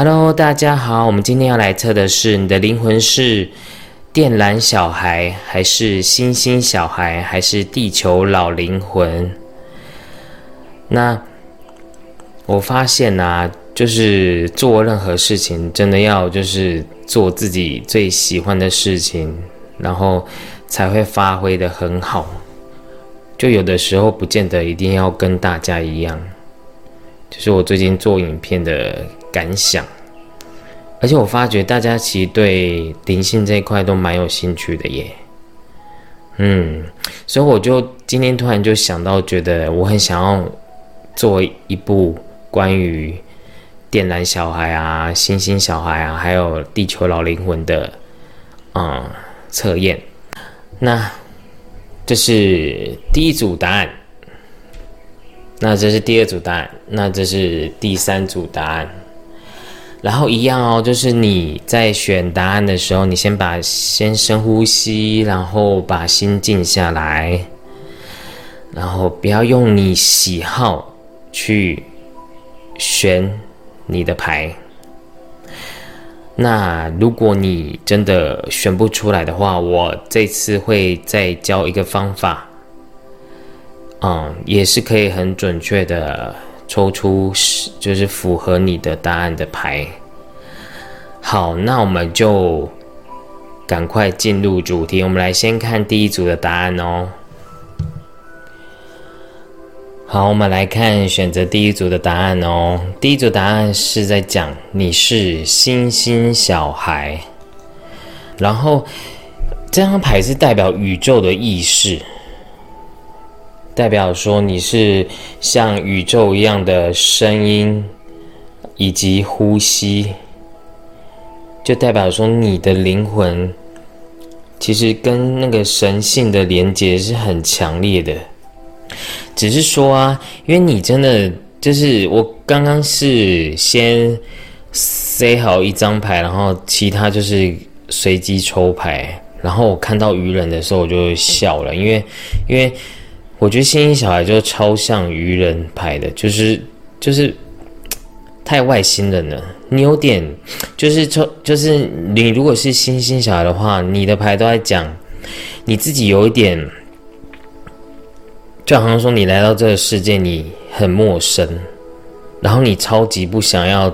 Hello，大家好，我们今天要来测的是你的灵魂是电缆小孩，还是星星小孩，还是地球老灵魂？那我发现呐，就是做任何事情，真的要就是做自己最喜欢的事情，然后才会发挥的很好。就有的时候不见得一定要跟大家一样，就是我最近做影片的感想，而且我发觉大家其实对灵性这一块都蛮有兴趣的耶。嗯，所以我就今天突然就想到，觉得我很想要做一部关于电缆小孩啊、星星小孩啊，还有地球老灵魂的嗯测验。那。这是第一组答案，那这是第二组答案，那这是第三组答案。然后一样哦，就是你在选答案的时候，你先把先深呼吸，然后把心静下来，然后不要用你喜好去选你的牌。那如果你真的选不出来的话，我这次会再教一个方法，嗯，也是可以很准确的抽出是就是符合你的答案的牌。好，那我们就赶快进入主题，我们来先看第一组的答案哦。好，我们来看选择第一组的答案哦。第一组答案是在讲你是星星小孩，然后这张牌是代表宇宙的意识，代表说你是像宇宙一样的声音以及呼吸，就代表说你的灵魂其实跟那个神性的连接是很强烈的。只是说啊，因为你真的就是我刚刚是先塞好一张牌，然后其他就是随机抽牌，然后我看到愚人的时候我就笑了，因为因为我觉得星星小孩就超像愚人牌的，就是就是太外星人了。你有点就是抽就是你如果是星星小孩的话，你的牌都在讲你自己有一点。就好像说，你来到这个世界，你很陌生，然后你超级不想要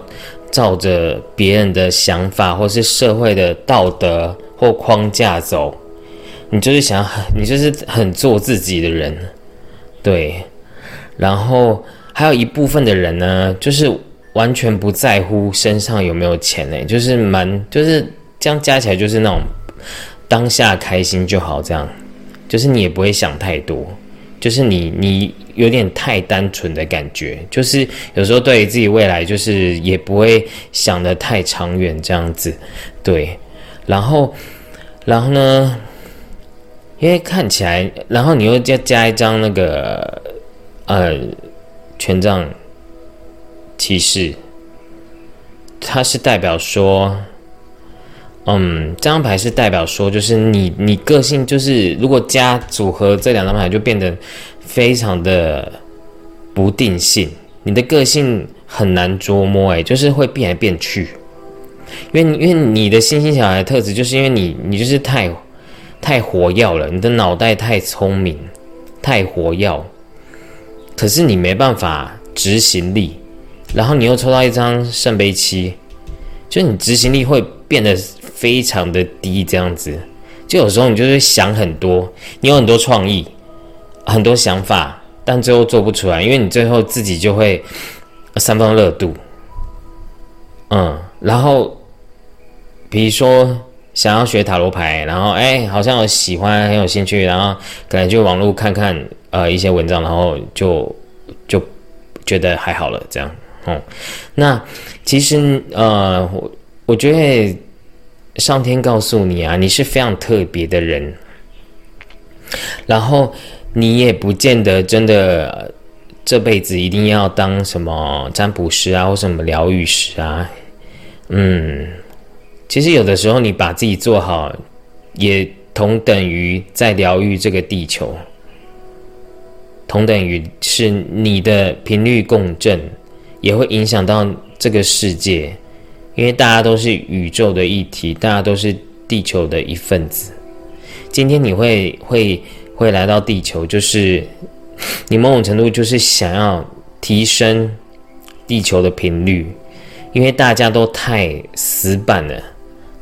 照着别人的想法，或是社会的道德或框架走，你就是想，你就是很做自己的人，对。然后还有一部分的人呢，就是完全不在乎身上有没有钱呢，就是蛮，就是这样加起来就是那种当下开心就好，这样，就是你也不会想太多。就是你，你有点太单纯的感觉，就是有时候对于自己未来，就是也不会想的太长远这样子，对。然后，然后呢，因为看起来，然后你又加加一张那个呃权杖骑士，它是代表说。嗯，这张牌是代表说，就是你你个性就是，如果加组合这两张牌，就变得非常的不定性。你的个性很难捉摸，哎，就是会变来变去。因为因为你的星星小孩特质，就是因为你你就是太太活跃了，你的脑袋太聪明，太活跃，可是你没办法执行力。然后你又抽到一张圣杯七，就你执行力会变得。非常的低，这样子，就有时候你就是想很多，你有很多创意，很多想法，但最后做不出来，因为你最后自己就会三分热度，嗯，然后比如说想要学塔罗牌，然后哎，好像有喜欢，很有兴趣，然后可能就网络看看呃一些文章，然后就就觉得还好了，这样，哦，那其实呃，我我觉得。上天告诉你啊，你是非常特别的人，然后你也不见得真的这辈子一定要当什么占卜师啊，或什么疗愈师啊。嗯，其实有的时候你把自己做好，也同等于在疗愈这个地球，同等于是你的频率共振，也会影响到这个世界。因为大家都是宇宙的一体，大家都是地球的一份子。今天你会会会来到地球，就是你某种程度就是想要提升地球的频率，因为大家都太死板了，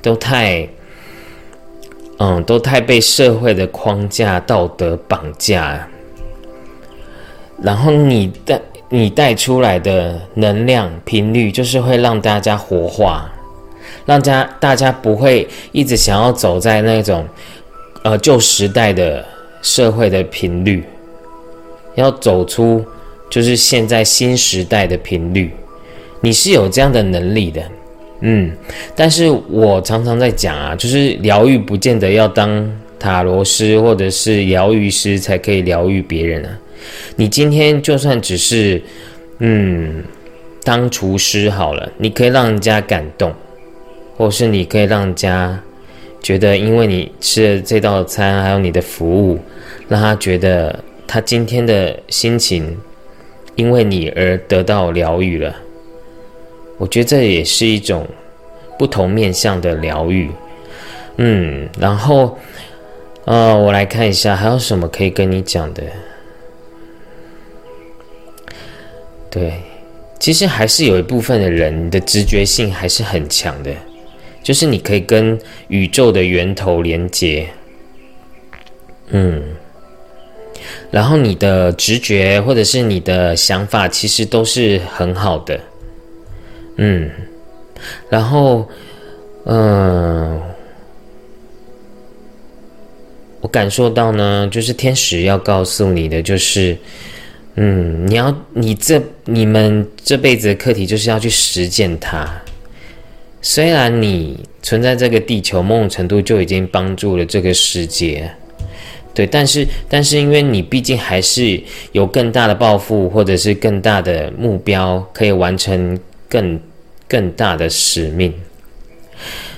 都太嗯，都太被社会的框架、道德绑架。然后你带你带出来的能量频率，就是会让大家活化，让家大家不会一直想要走在那种呃旧时代的社会的频率，要走出就是现在新时代的频率。你是有这样的能力的，嗯。但是我常常在讲啊，就是疗愈不见得要当塔罗师或者是疗愈师才可以疗愈别人啊。你今天就算只是，嗯，当厨师好了，你可以让人家感动，或是你可以让人家觉得，因为你吃了这道餐，还有你的服务，让他觉得他今天的心情因为你而得到疗愈了。我觉得这也是一种不同面向的疗愈。嗯，然后，呃，我来看一下还有什么可以跟你讲的。对，其实还是有一部分的人你的直觉性还是很强的，就是你可以跟宇宙的源头连接，嗯，然后你的直觉或者是你的想法其实都是很好的，嗯，然后，嗯，我感受到呢，就是天使要告诉你的就是。嗯，你要你这你们这辈子的课题就是要去实践它。虽然你存在这个地球，某种程度就已经帮助了这个世界，对，但是但是因为你毕竟还是有更大的抱负，或者是更大的目标，可以完成更更大的使命。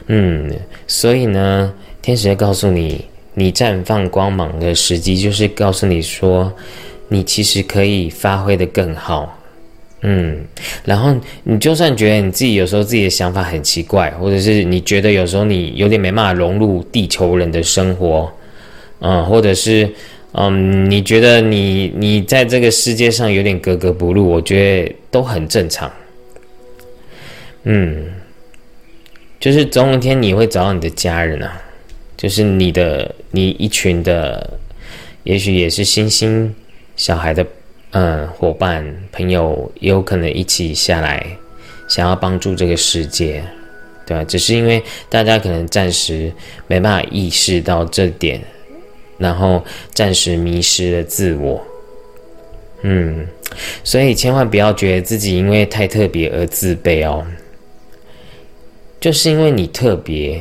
嗯，所以呢，天使会告诉你，你绽放光芒的时机，就是告诉你说。你其实可以发挥的更好，嗯，然后你就算觉得你自己有时候自己的想法很奇怪，或者是你觉得有时候你有点没办法融入地球人的生活，嗯，或者是嗯，你觉得你你在这个世界上有点格格不入，我觉得都很正常，嗯，就是总有一天你会找到你的家人啊，就是你的你一群的，也许也是星星。小孩的，嗯，伙伴、朋友也有可能一起下来，想要帮助这个世界，对吧？只是因为大家可能暂时没办法意识到这点，然后暂时迷失了自我，嗯，所以千万不要觉得自己因为太特别而自卑哦，就是因为你特别，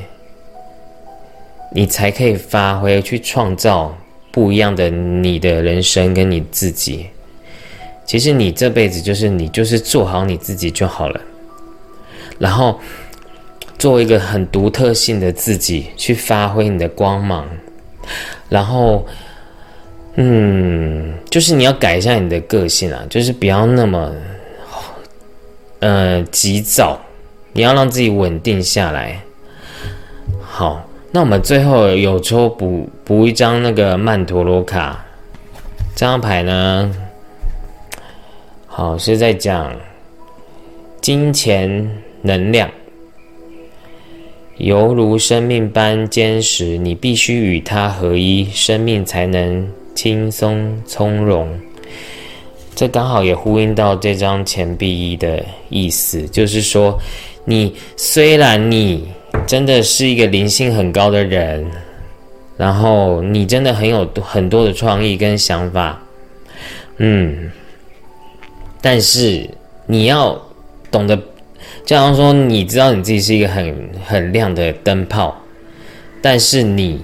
你才可以发挥去创造。不一样的你的人生跟你自己，其实你这辈子就是你就是做好你自己就好了，然后做一个很独特性的自己去发挥你的光芒，然后嗯，就是你要改一下你的个性啊，就是不要那么呃急躁，你要让自己稳定下来，好。那我们最后有抽补补一张那个曼陀罗卡，这张牌呢，好是在讲金钱能量，犹如生命般坚实，你必须与它合一，生命才能轻松从容。这刚好也呼应到这张钱币一的意思，就是说，你虽然你。真的是一个灵性很高的人，然后你真的很有很多的创意跟想法，嗯，但是你要懂得，就像说，你知道你自己是一个很很亮的灯泡，但是你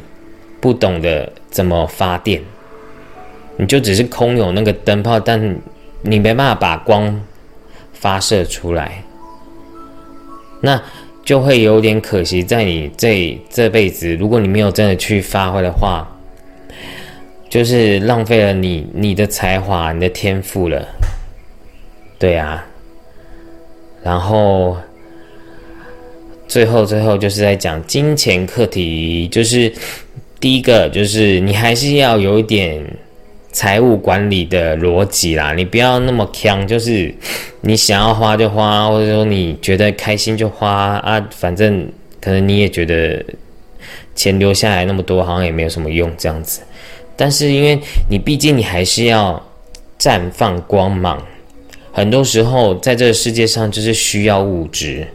不懂得怎么发电，你就只是空有那个灯泡，但你没办法把光发射出来，那。就会有点可惜，在你这这辈子，如果你没有真的去发挥的话，就是浪费了你你的才华、你的天赋了。对啊，然后，最后最后就是在讲金钱课题，就是第一个就是你还是要有一点财务管理的逻辑啦，你不要那么强，就是你想要花就花，或者说你觉得开心就花啊，反正可能你也觉得钱留下来那么多好像也没有什么用这样子，但是因为你毕竟你还是要绽放光芒，很多时候在这个世界上就是需要物质。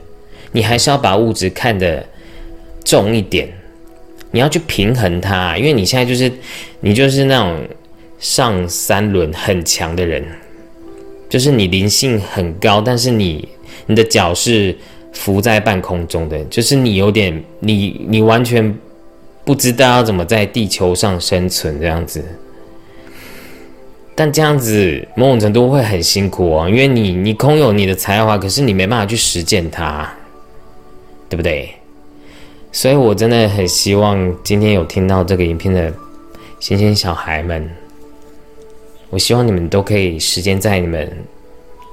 你还是要把物质看得重一点，你要去平衡它，因为你现在就是你就是那种上三轮很强的人，就是你灵性很高，但是你你的脚是浮在半空中的，就是你有点你你完全不知道要怎么在地球上生存这样子，但这样子某种程度会很辛苦哦，因为你你空有你的才华，可是你没办法去实践它。对不对？所以我真的很希望今天有听到这个影片的星星小孩们，我希望你们都可以实践在你们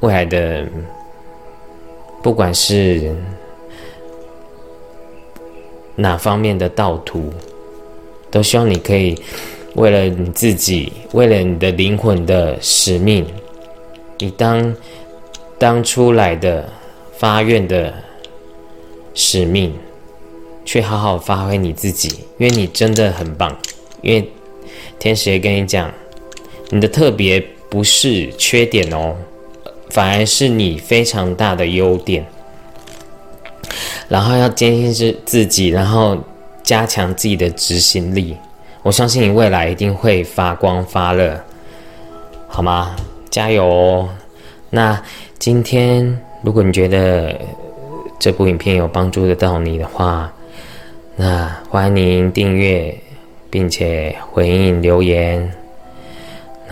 未来的，不管是哪方面的道途，都希望你可以为了你自己，为了你的灵魂的使命，你当当出来的发愿的。使命，去好好发挥你自己，因为你真的很棒。因为天使也跟你讲，你的特别不是缺点哦，反而是你非常大的优点。然后要坚信是自己，然后加强自己的执行力。我相信你未来一定会发光发热，好吗？加油哦！那今天如果你觉得，这部影片有帮助得到你的话，那欢迎订阅，并且回应留言。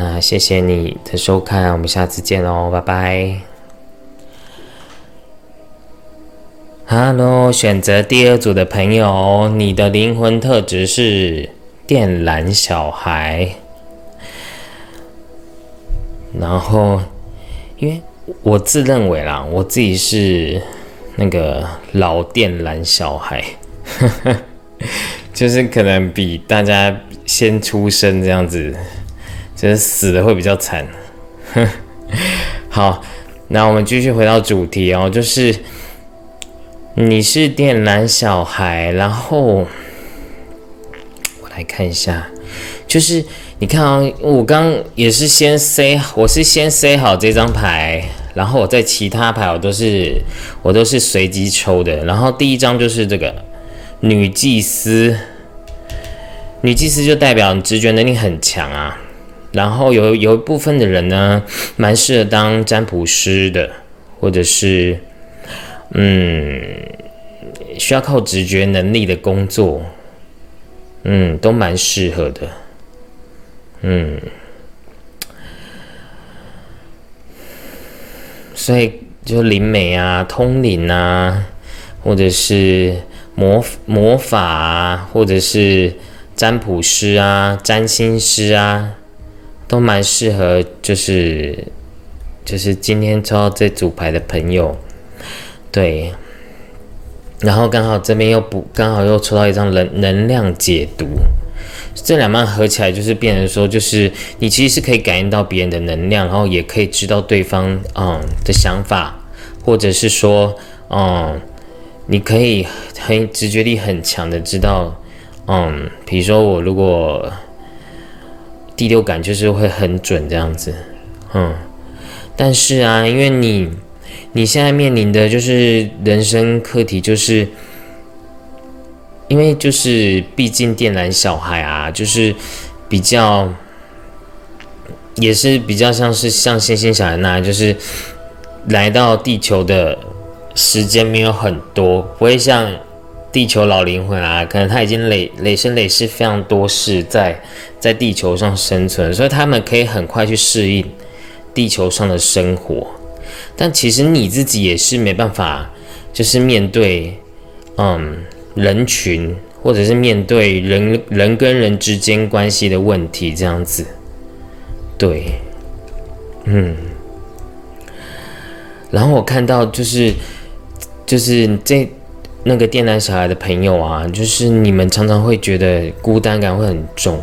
那谢谢你的收看，我们下次见喽，拜拜。Hello，选择第二组的朋友，你的灵魂特质是电缆小孩。然后，因为我自认为啦，我自己是。那个老电缆小孩，就是可能比大家先出生这样子，就是死的会比较惨。好，那我们继续回到主题哦，就是你是电缆小孩，然后我来看一下，就是你看啊，我刚也是先塞，我是先塞好这张牌。然后我在其他牌我都是我都是随机抽的。然后第一张就是这个女祭司，女祭司就代表你直觉能力很强啊。然后有有一部分的人呢，蛮适合当占卜师的，或者是嗯需要靠直觉能力的工作，嗯，都蛮适合的，嗯。所以就灵媒啊、通灵啊，或者是魔魔法啊，或者是占卜师啊、占星师啊，都蛮适合。就是就是今天抽到这组牌的朋友，对。然后刚好这边又补，刚好又抽到一张能能量解读。这两半合起来就是变成说，就是你其实是可以感应到别人的能量，然后也可以知道对方嗯的想法，或者是说嗯，你可以很直觉力很强的知道嗯，比如说我如果第六感就是会很准这样子，嗯，但是啊，因为你你现在面临的就是人生课题就是。因为就是，毕竟电缆小孩啊，就是比较，也是比较像是像星星小孩那样，就是来到地球的时间没有很多，不会像地球老灵魂啊，可能他已经累累生累世非常多事在在地球上生存，所以他们可以很快去适应地球上的生活。但其实你自己也是没办法，就是面对，嗯。人群，或者是面对人人跟人之间关系的问题，这样子，对，嗯。然后我看到就是就是这那个电缆小孩的朋友啊，就是你们常常会觉得孤单感会很重，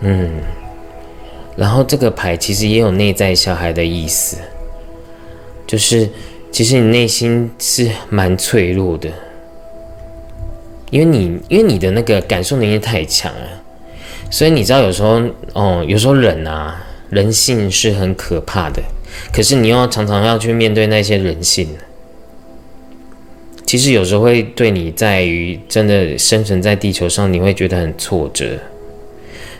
嗯，然后这个牌其实也有内在小孩的意思，就是其实你内心是蛮脆弱的，因为你因为你的那个感受能力太强了，所以你知道有时候哦，有时候人啊，人性是很可怕的，可是你要常常要去面对那些人性。其实有时候会对你在于真的生存在地球上，你会觉得很挫折。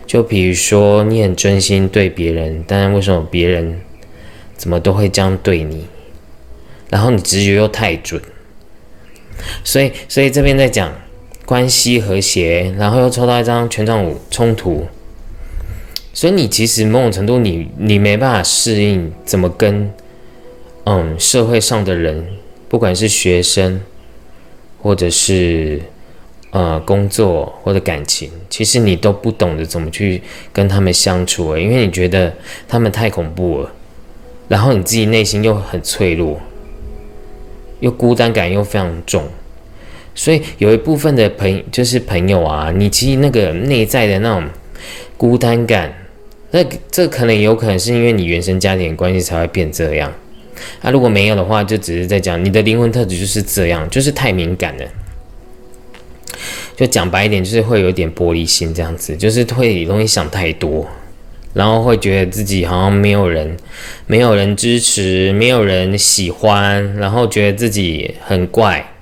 就比如说，你很真心对别人，但为什么别人怎么都会这样对你？然后你直觉又太准，所以所以这边在讲关系和谐，然后又抽到一张权杖五冲突，所以你其实某种程度你你没办法适应怎么跟嗯社会上的人，不管是学生。或者是呃工作或者感情，其实你都不懂得怎么去跟他们相处因为你觉得他们太恐怖了，然后你自己内心又很脆弱，又孤单感又非常重，所以有一部分的朋就是朋友啊，你其实那个内在的那种孤单感，那这可能有可能是因为你原生家庭关系才会变这样。那如果没有的话，就只是在讲你的灵魂特质就是这样，就是太敏感了。就讲白一点，就是会有点玻璃心这样子，就是会容易想太多，然后会觉得自己好像没有人，没有人支持，没有人喜欢，然后觉得自己很怪，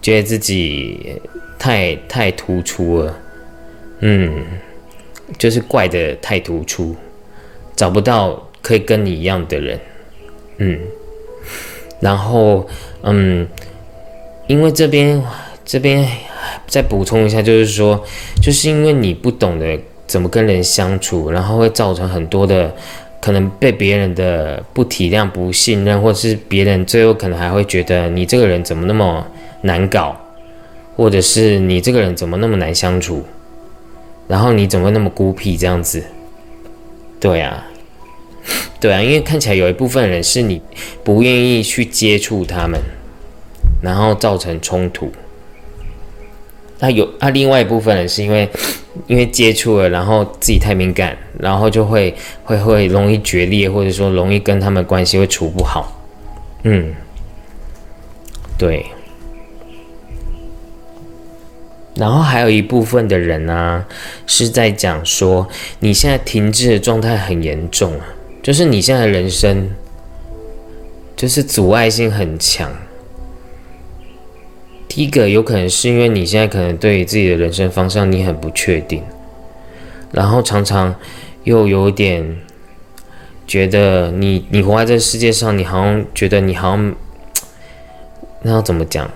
觉得自己太太突出了，嗯，就是怪的太突出，找不到可以跟你一样的人。嗯，然后嗯，因为这边这边再补充一下，就是说，就是因为你不懂得怎么跟人相处，然后会造成很多的可能被别人的不体谅、不信任，或者是别人最后可能还会觉得你这个人怎么那么难搞，或者是你这个人怎么那么难相处，然后你怎么那么孤僻这样子？对呀。对啊，因为看起来有一部分人是你不愿意去接触他们，然后造成冲突。那有啊，另外一部分人是因为 因为接触了，然后自己太敏感，然后就会会会容易决裂，或者说容易跟他们关系会处不好。嗯，对。然后还有一部分的人呢，是在讲说你现在停滞的状态很严重啊。就是你现在人生，就是阻碍性很强。第一个有可能是因为你现在可能对自己的人生方向你很不确定，然后常常又有点觉得你你活在这个世界上，你好像觉得你好像那要怎么讲，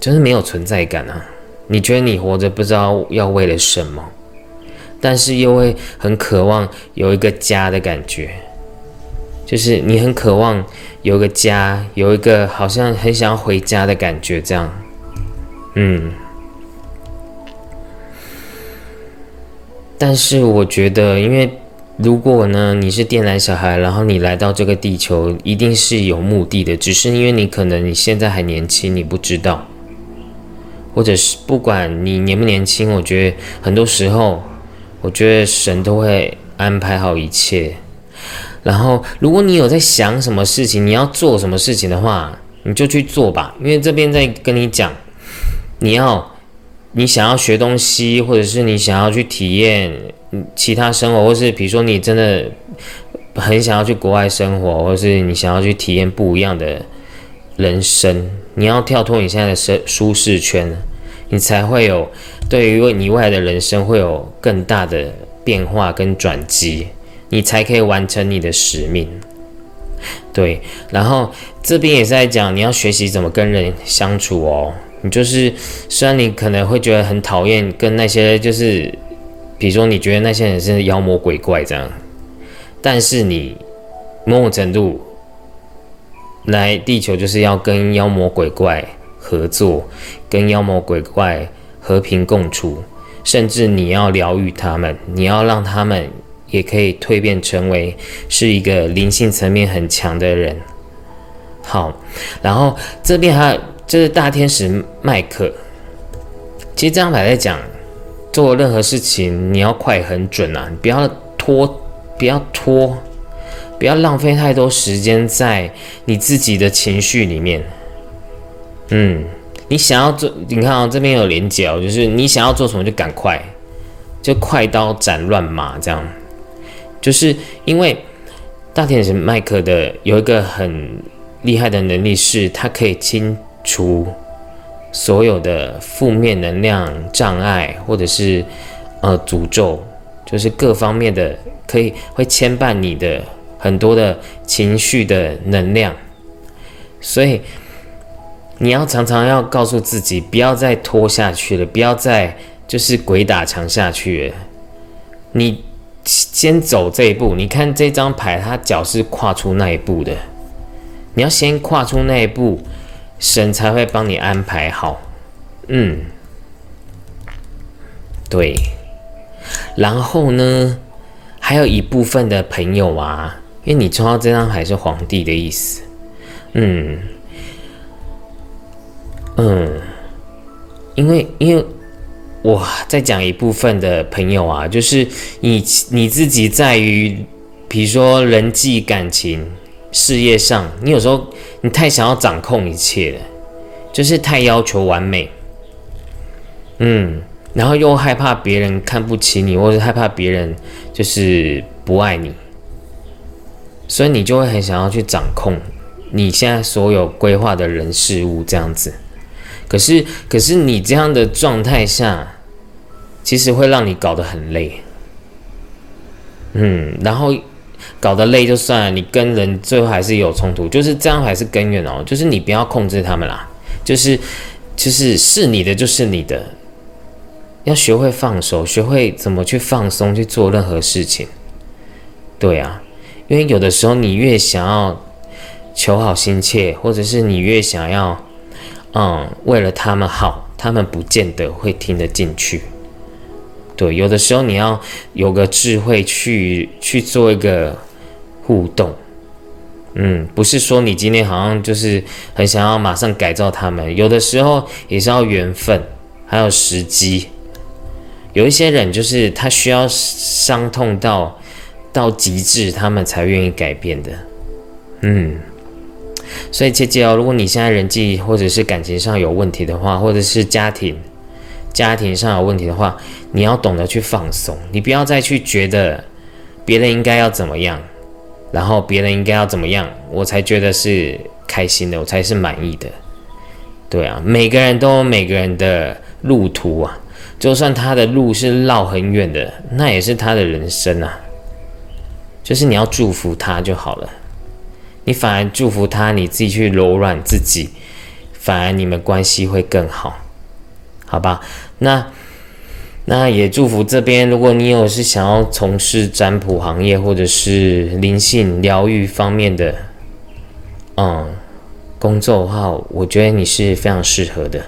就是没有存在感啊！你觉得你活着不知道要为了什么。但是又会很渴望有一个家的感觉，就是你很渴望有个家，有一个好像很想要回家的感觉，这样，嗯。但是我觉得，因为如果呢你是电缆小孩，然后你来到这个地球，一定是有目的的，只是因为你可能你现在还年轻，你不知道，或者是不管你年不年轻，我觉得很多时候。我觉得神都会安排好一切，然后如果你有在想什么事情，你要做什么事情的话，你就去做吧。因为这边在跟你讲，你要你想要学东西，或者是你想要去体验其他生活，或是比如说你真的很想要去国外生活，或是你想要去体验不一样的人生，你要跳脱你现在的舒舒适圈，你才会有。对于你未来的人生会有更大的变化跟转机，你才可以完成你的使命。对，然后这边也是在讲你要学习怎么跟人相处哦。你就是虽然你可能会觉得很讨厌跟那些就是，比如说你觉得那些人是妖魔鬼怪这样，但是你某种程度来地球就是要跟妖魔鬼怪合作，跟妖魔鬼怪。和平共处，甚至你要疗愈他们，你要让他们也可以蜕变成为是一个灵性层面很强的人，好，然后这边还有就是大天使麦克。其实这张牌在讲，做任何事情你要快很准啊，你不要拖，不要拖，不要浪费太多时间在你自己的情绪里面。嗯，你想要做，你看啊，这边有连接哦，就是你想要做什么就赶快，就快刀斩乱麻这样。就是因为大天使麦克的有一个很厉害的能力，是它可以清除。所有的负面能量障碍，或者是呃诅咒，就是各方面的可以会牵绊你的很多的情绪的能量，所以你要常常要告诉自己，不要再拖下去了，不要再就是鬼打墙下去了。你先走这一步，你看这张牌，他脚是跨出那一步的，你要先跨出那一步。神才会帮你安排好，嗯，对。然后呢，还有一部分的朋友啊，因为你抽到这张牌是皇帝的意思，嗯，嗯，因为因为我在讲一部分的朋友啊，就是你你自己在于，比如说人际感情。事业上，你有时候你太想要掌控一切了，就是太要求完美，嗯，然后又害怕别人看不起你，或者害怕别人就是不爱你，所以你就会很想要去掌控你现在所有规划的人事物这样子。可是，可是你这样的状态下，其实会让你搞得很累，嗯，然后。搞得累就算了，你跟人最后还是有冲突，就是这样还是根源哦。就是你不要控制他们啦，就是就是是你的就是你的，要学会放手，学会怎么去放松去做任何事情。对啊，因为有的时候你越想要求好心切，或者是你越想要嗯为了他们好，他们不见得会听得进去。对，有的时候你要有个智慧去去做一个。互动，嗯，不是说你今天好像就是很想要马上改造他们，有的时候也是要缘分，还有时机。有一些人就是他需要伤痛到到极致，他们才愿意改变的。嗯，所以姐姐哦，如果你现在人际或者是感情上有问题的话，或者是家庭家庭上有问题的话，你要懂得去放松，你不要再去觉得别人应该要怎么样。然后别人应该要怎么样，我才觉得是开心的，我才是满意的。对啊，每个人都有每个人的路途啊，就算他的路是绕很远的，那也是他的人生啊。就是你要祝福他就好了，你反而祝福他，你自己去柔软自己，反而你们关系会更好，好吧？那。那也祝福这边，如果你有是想要从事占卜行业或者是灵性疗愈方面的，嗯，工作的话，我觉得你是非常适合的。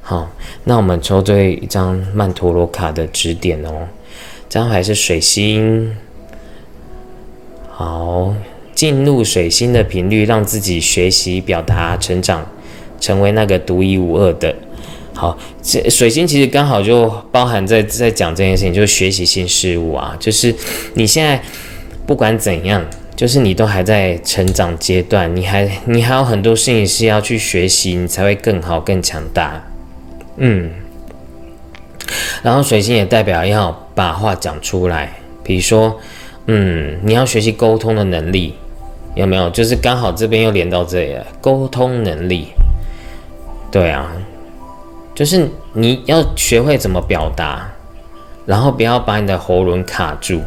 好，那我们抽对一张曼陀罗卡的指点哦，这张牌是水星。好，进入水星的频率，让自己学习、表达、成长，成为那个独一无二的。好，这水星其实刚好就包含在在讲这件事情，就是学习新事物啊。就是你现在不管怎样，就是你都还在成长阶段，你还你还有很多事情是要去学习，你才会更好更强大。嗯，然后水星也代表要把话讲出来，比如说，嗯，你要学习沟通的能力，有没有？就是刚好这边又连到这里了，沟通能力。对啊。就是你要学会怎么表达，然后不要把你的喉咙卡住，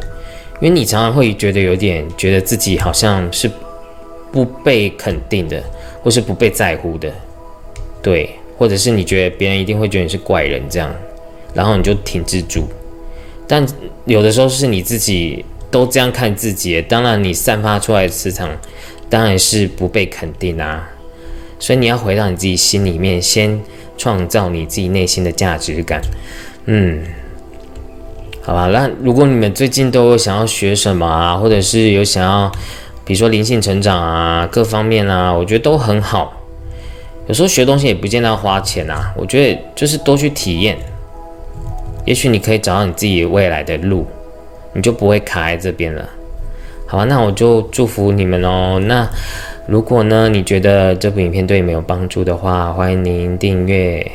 因为你常常会觉得有点觉得自己好像是不被肯定的，或是不被在乎的，对，或者是你觉得别人一定会觉得你是怪人这样，然后你就停止住。但有的时候是你自己都这样看自己，当然你散发出来的磁场当然是不被肯定啊，所以你要回到你自己心里面先。创造你自己内心的价值感，嗯，好吧。那如果你们最近都有想要学什么啊，或者是有想要比如说灵性成长啊，各方面啊，我觉得都很好。有时候学东西也不见得要花钱啊，我觉得就是多去体验，也许你可以找到你自己未来的路，你就不会卡在这边了。好吧，那我就祝福你们哦。那如果呢，你觉得这部影片对你们有帮助的话，欢迎您订阅、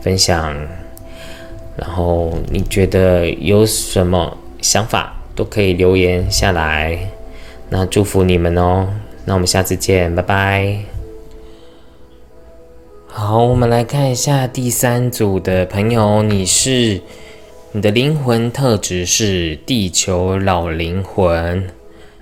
分享。然后你觉得有什么想法，都可以留言下来。那祝福你们哦。那我们下次见，拜拜。好，我们来看一下第三组的朋友，你是你的灵魂特质是地球老灵魂。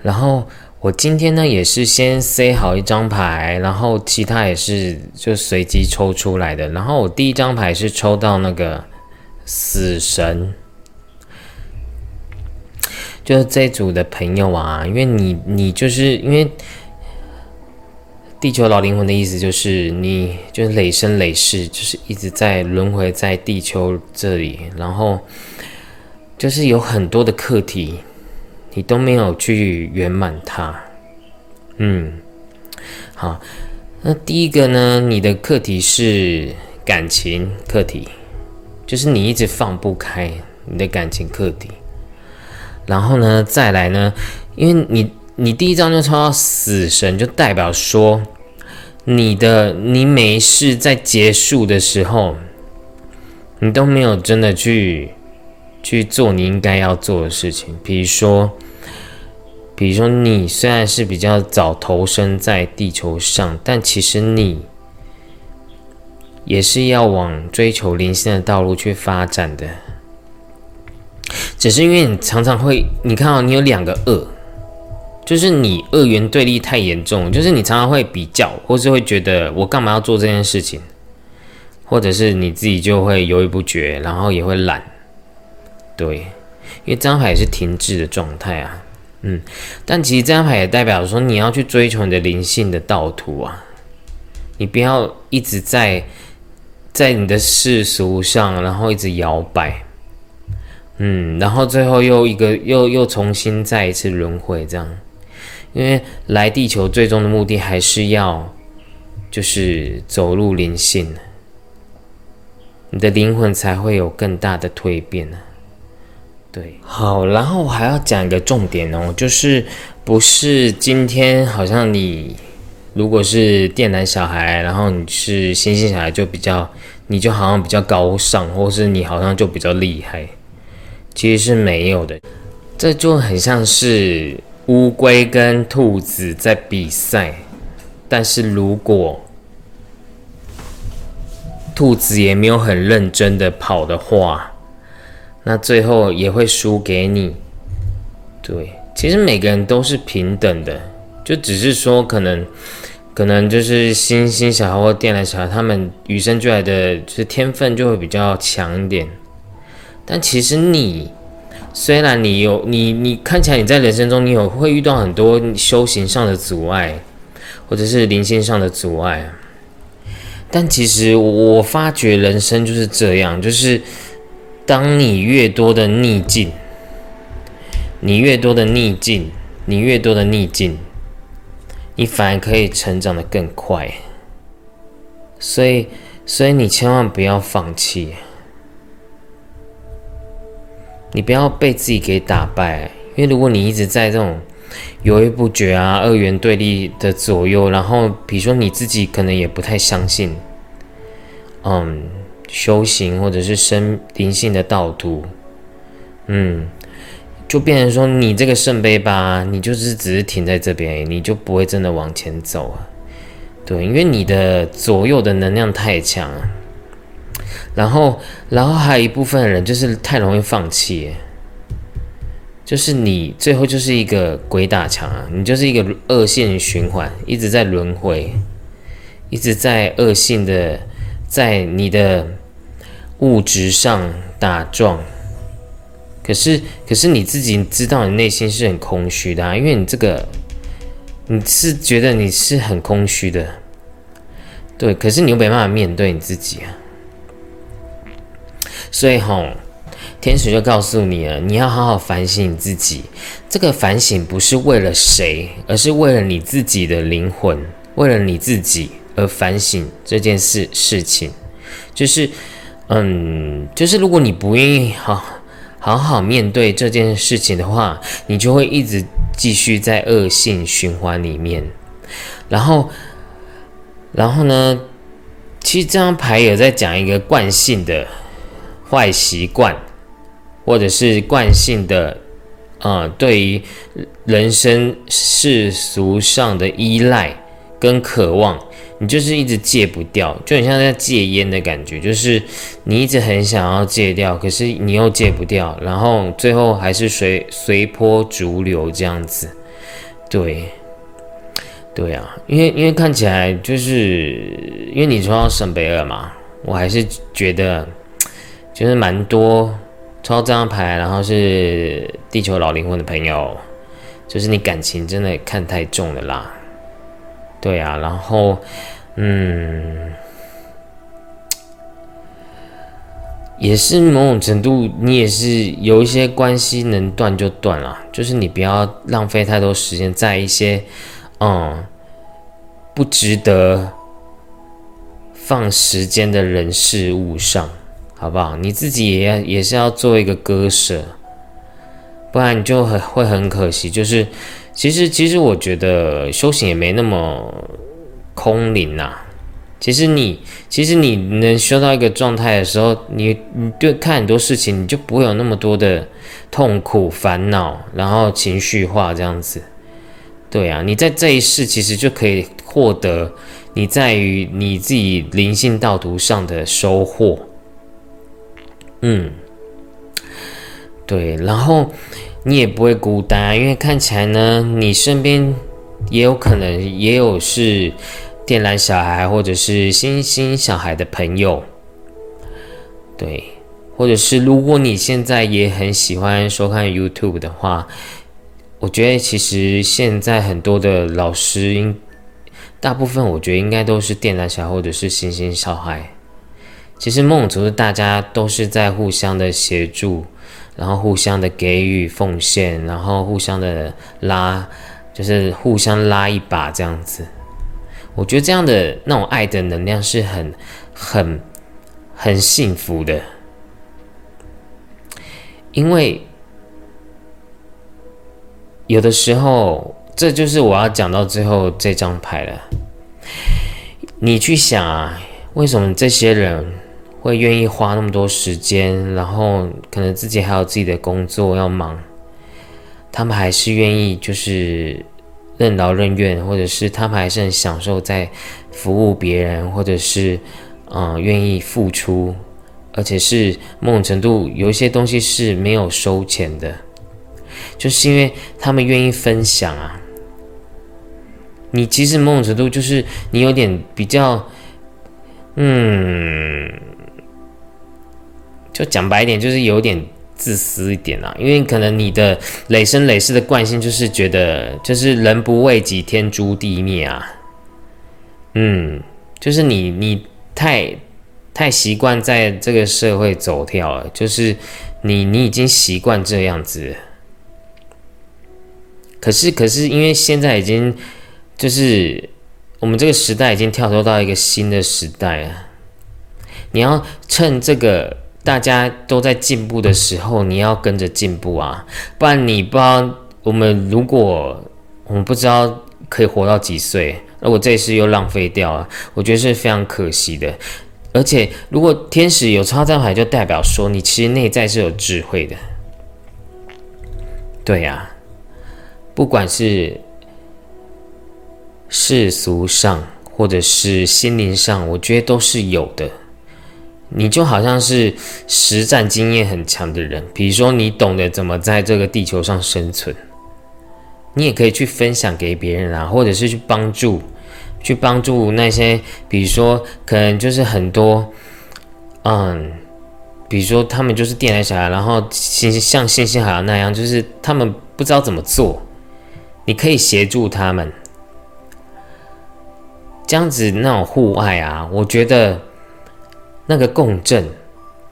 然后我今天呢也是先塞好一张牌，然后其他也是就随机抽出来的。然后我第一张牌是抽到那个死神，就是这组的朋友啊，因为你你就是因为地球老灵魂的意思就是你就是累生累世就是一直在轮回在地球这里，然后就是有很多的课题。你都没有去圆满它，嗯，好，那第一个呢，你的课题是感情课题，就是你一直放不开你的感情课题。然后呢，再来呢，因为你你第一张就抽到死神，就代表说你的你每一世在结束的时候，你都没有真的去去做你应该要做的事情，比如说。比如说，你虽然是比较早投身在地球上，但其实你也是要往追求灵性的道路去发展的。只是因为你常常会，你看到你有两个恶，就是你二元对立太严重，就是你常常会比较，或是会觉得我干嘛要做这件事情，或者是你自己就会犹豫不决，然后也会懒。对，因为这张海是停滞的状态啊。嗯，但其实这张牌也代表说你要去追求你的灵性的道途啊，你不要一直在在你的世俗上，然后一直摇摆，嗯，然后最后又一个又又重新再一次轮回这样，因为来地球最终的目的还是要就是走入灵性，你的灵魂才会有更大的蜕变呢。对，好，然后我还要讲一个重点哦，就是不是今天好像你如果是电男小孩，然后你是星星小孩，就比较你就好像比较高尚，或是你好像就比较厉害，其实是没有的，这就很像是乌龟跟兔子在比赛，但是如果兔子也没有很认真的跑的话。那最后也会输给你，对，其实每个人都是平等的，就只是说可能，可能就是星星小孩或电缆小孩，他们与生俱来的就是天分就会比较强一点。但其实你虽然你有你你看起来你在人生中你有会遇到很多修行上的阻碍，或者是灵性上的阻碍，但其实我发觉人生就是这样，就是。当你越多的逆境，你越多的逆境，你越多的逆境，你反而可以成长的更快。所以，所以你千万不要放弃，你不要被自己给打败。因为如果你一直在这种犹豫不决啊、二元对立的左右，然后比如说你自己可能也不太相信，嗯。修行或者是生灵性的道途，嗯，就变成说你这个圣杯吧，你就是只是停在这边，你就不会真的往前走啊。对，因为你的左右的能量太强，然后，然后还有一部分人就是太容易放弃，就是你最后就是一个鬼打墙啊，你就是一个恶性循环，一直在轮回，一直在恶性的。在你的物质上打撞，可是可是你自己知道，你内心是很空虚的啊，因为你这个你是觉得你是很空虚的，对，可是你又没办法面对你自己啊，所以吼，天使就告诉你了，你要好好反省你自己。这个反省不是为了谁，而是为了你自己的灵魂，为了你自己而反省这件事事情。就是，嗯，就是如果你不愿意好好好面对这件事情的话，你就会一直继续在恶性循环里面。然后，然后呢？其实这张牌有在讲一个惯性的坏习惯，或者是惯性的，呃，对于人生世俗上的依赖跟渴望，你就是一直戒不掉，就很像在戒烟的感觉，就是你一直很想要戒掉，可是你又戒不掉，然后最后还是随随波逐流这样子，对。对啊，因为因为看起来就是因为你抽到圣杯二嘛，我还是觉得就是蛮多抽到这张牌，然后是地球老灵魂的朋友，就是你感情真的看太重了啦。对啊，然后嗯，也是某种程度，你也是有一些关系能断就断了，就是你不要浪费太多时间在一些。嗯，不值得放时间的人事物上，好不好？你自己也要也是要做一个割舍，不然你就很会很可惜。就是其实其实我觉得修行也没那么空灵呐。其实你其实你能修到一个状态的时候，你你对看很多事情，你就不会有那么多的痛苦烦恼，然后情绪化这样子。对啊，你在这一世其实就可以获得你在于你自己灵性道途上的收获。嗯，对，然后你也不会孤单，因为看起来呢，你身边也有可能也有是电缆小孩或者是星星小孩的朋友。对，或者是如果你现在也很喜欢收看 YouTube 的话。我觉得其实现在很多的老师，应大部分我觉得应该都是电缆小孩或者是星星小孩。其实梦族大家都是在互相的协助，然后互相的给予奉献，然后互相的拉，就是互相拉一把这样子。我觉得这样的那种爱的能量是很、很、很幸福的，因为。有的时候，这就是我要讲到最后这张牌了。你去想啊，为什么这些人会愿意花那么多时间，然后可能自己还有自己的工作要忙，他们还是愿意就是任劳任怨，或者是他们还是很享受在服务别人，或者是嗯愿意付出，而且是某种程度有一些东西是没有收钱的。就是因为他们愿意分享啊，你其实某种程度就是你有点比较，嗯，就讲白一点，就是有点自私一点啊。因为可能你的累生累世的惯性就是觉得，就是人不为己，天诛地灭啊。嗯，就是你你太太习惯在这个社会走跳了，就是你你已经习惯这样子。可是，可是，因为现在已经就是我们这个时代已经跳脱到一个新的时代了。你要趁这个大家都在进步的时候，你要跟着进步啊！不然你不知道，我们如果我们不知道可以活到几岁，那我这一世又浪费掉了，我觉得是非常可惜的。而且，如果天使有超张牌，就代表说你其实内在是有智慧的。对呀。不管是世俗上，或者是心灵上，我觉得都是有的。你就好像是实战经验很强的人，比如说你懂得怎么在这个地球上生存，你也可以去分享给别人啊，或者是去帮助，去帮助那些，比如说可能就是很多，嗯，比如说他们就是电台小孩，然后星像星星海洋那样，就是他们不知道怎么做。你可以协助他们，这样子那种互爱啊，我觉得那个共振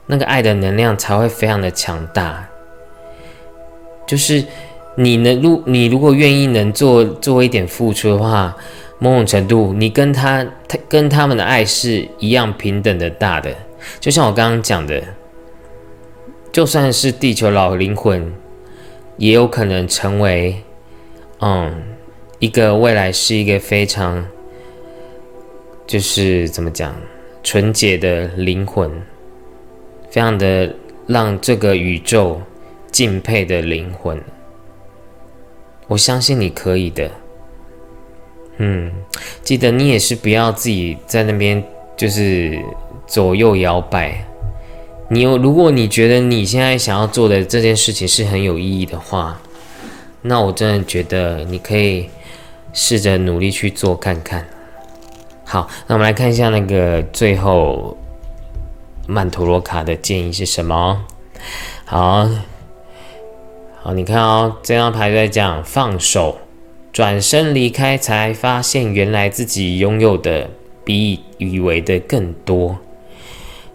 那个爱的能量才会非常的强大。就是你能，如你如果愿意能做做一点付出的话，某种程度，你跟他他跟他们的爱是一样平等的大的。就像我刚刚讲的，就算是地球老灵魂，也有可能成为，嗯，一个未来是一个非常，就是怎么讲，纯洁的灵魂，非常的让这个宇宙。敬佩的灵魂，我相信你可以的。嗯，记得你也是不要自己在那边就是左右摇摆。你有，如果你觉得你现在想要做的这件事情是很有意义的话，那我真的觉得你可以试着努力去做看看。好，那我们来看一下那个最后曼陀罗卡的建议是什么？好。好，你看哦，这张牌在讲放手，转身离开，才发现原来自己拥有的比以为的更多。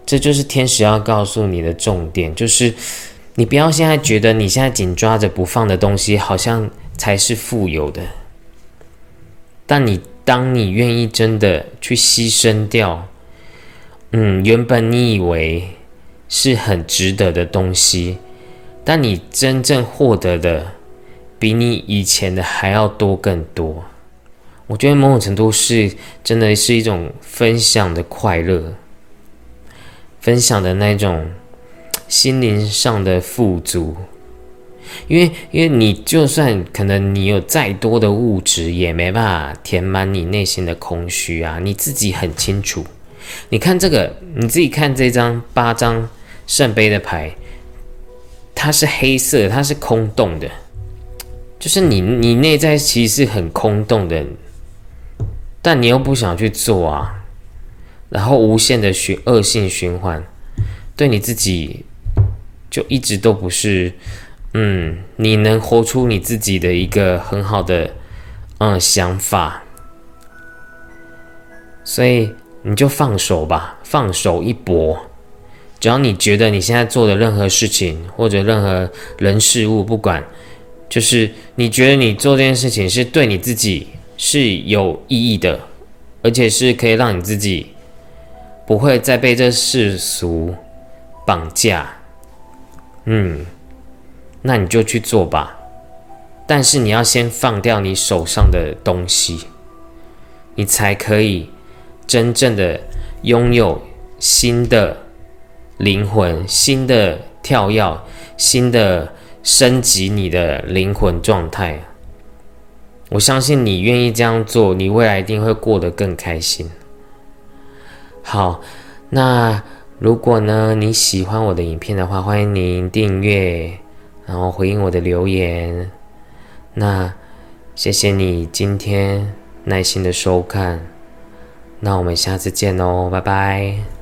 这就是天使要告诉你的重点，就是你不要现在觉得你现在紧抓着不放的东西，好像才是富有的。但你当你愿意真的去牺牲掉，嗯，原本你以为是很值得的东西。但你真正获得的，比你以前的还要多更多。我觉得某种程度是真的是一种分享的快乐，分享的那种心灵上的富足。因为，因为你就算可能你有再多的物质，也没办法填满你内心的空虚啊。你自己很清楚。你看这个，你自己看这张八张圣杯的牌。它是黑色，它是空洞的，就是你你内在其实是很空洞的，但你又不想去做啊，然后无限的循恶性循环，对你自己就一直都不是，嗯，你能活出你自己的一个很好的嗯想法，所以你就放手吧，放手一搏。只要你觉得你现在做的任何事情，或者任何人事物，不管，就是你觉得你做这件事情是对你自己是有意义的，而且是可以让你自己不会再被这世俗绑架，嗯，那你就去做吧。但是你要先放掉你手上的东西，你才可以真正的拥有新的。灵魂新的跳跃，新的升级，你的灵魂状态。我相信你愿意这样做，你未来一定会过得更开心。好，那如果呢你喜欢我的影片的话，欢迎您订阅，然后回应我的留言。那谢谢你今天耐心的收看，那我们下次见哦，拜拜。